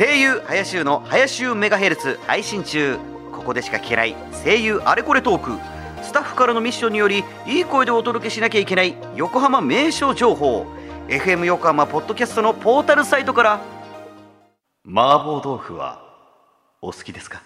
声優林優の林優メガヘルツ配信中。ここでしか聞けない声優あれこれトーク。スタッフからのミッションによりいい声でお届けしなきゃいけない横浜名所情報。FM 横浜ポッドキャストのポータルサイトから麻婆豆腐はお好きですか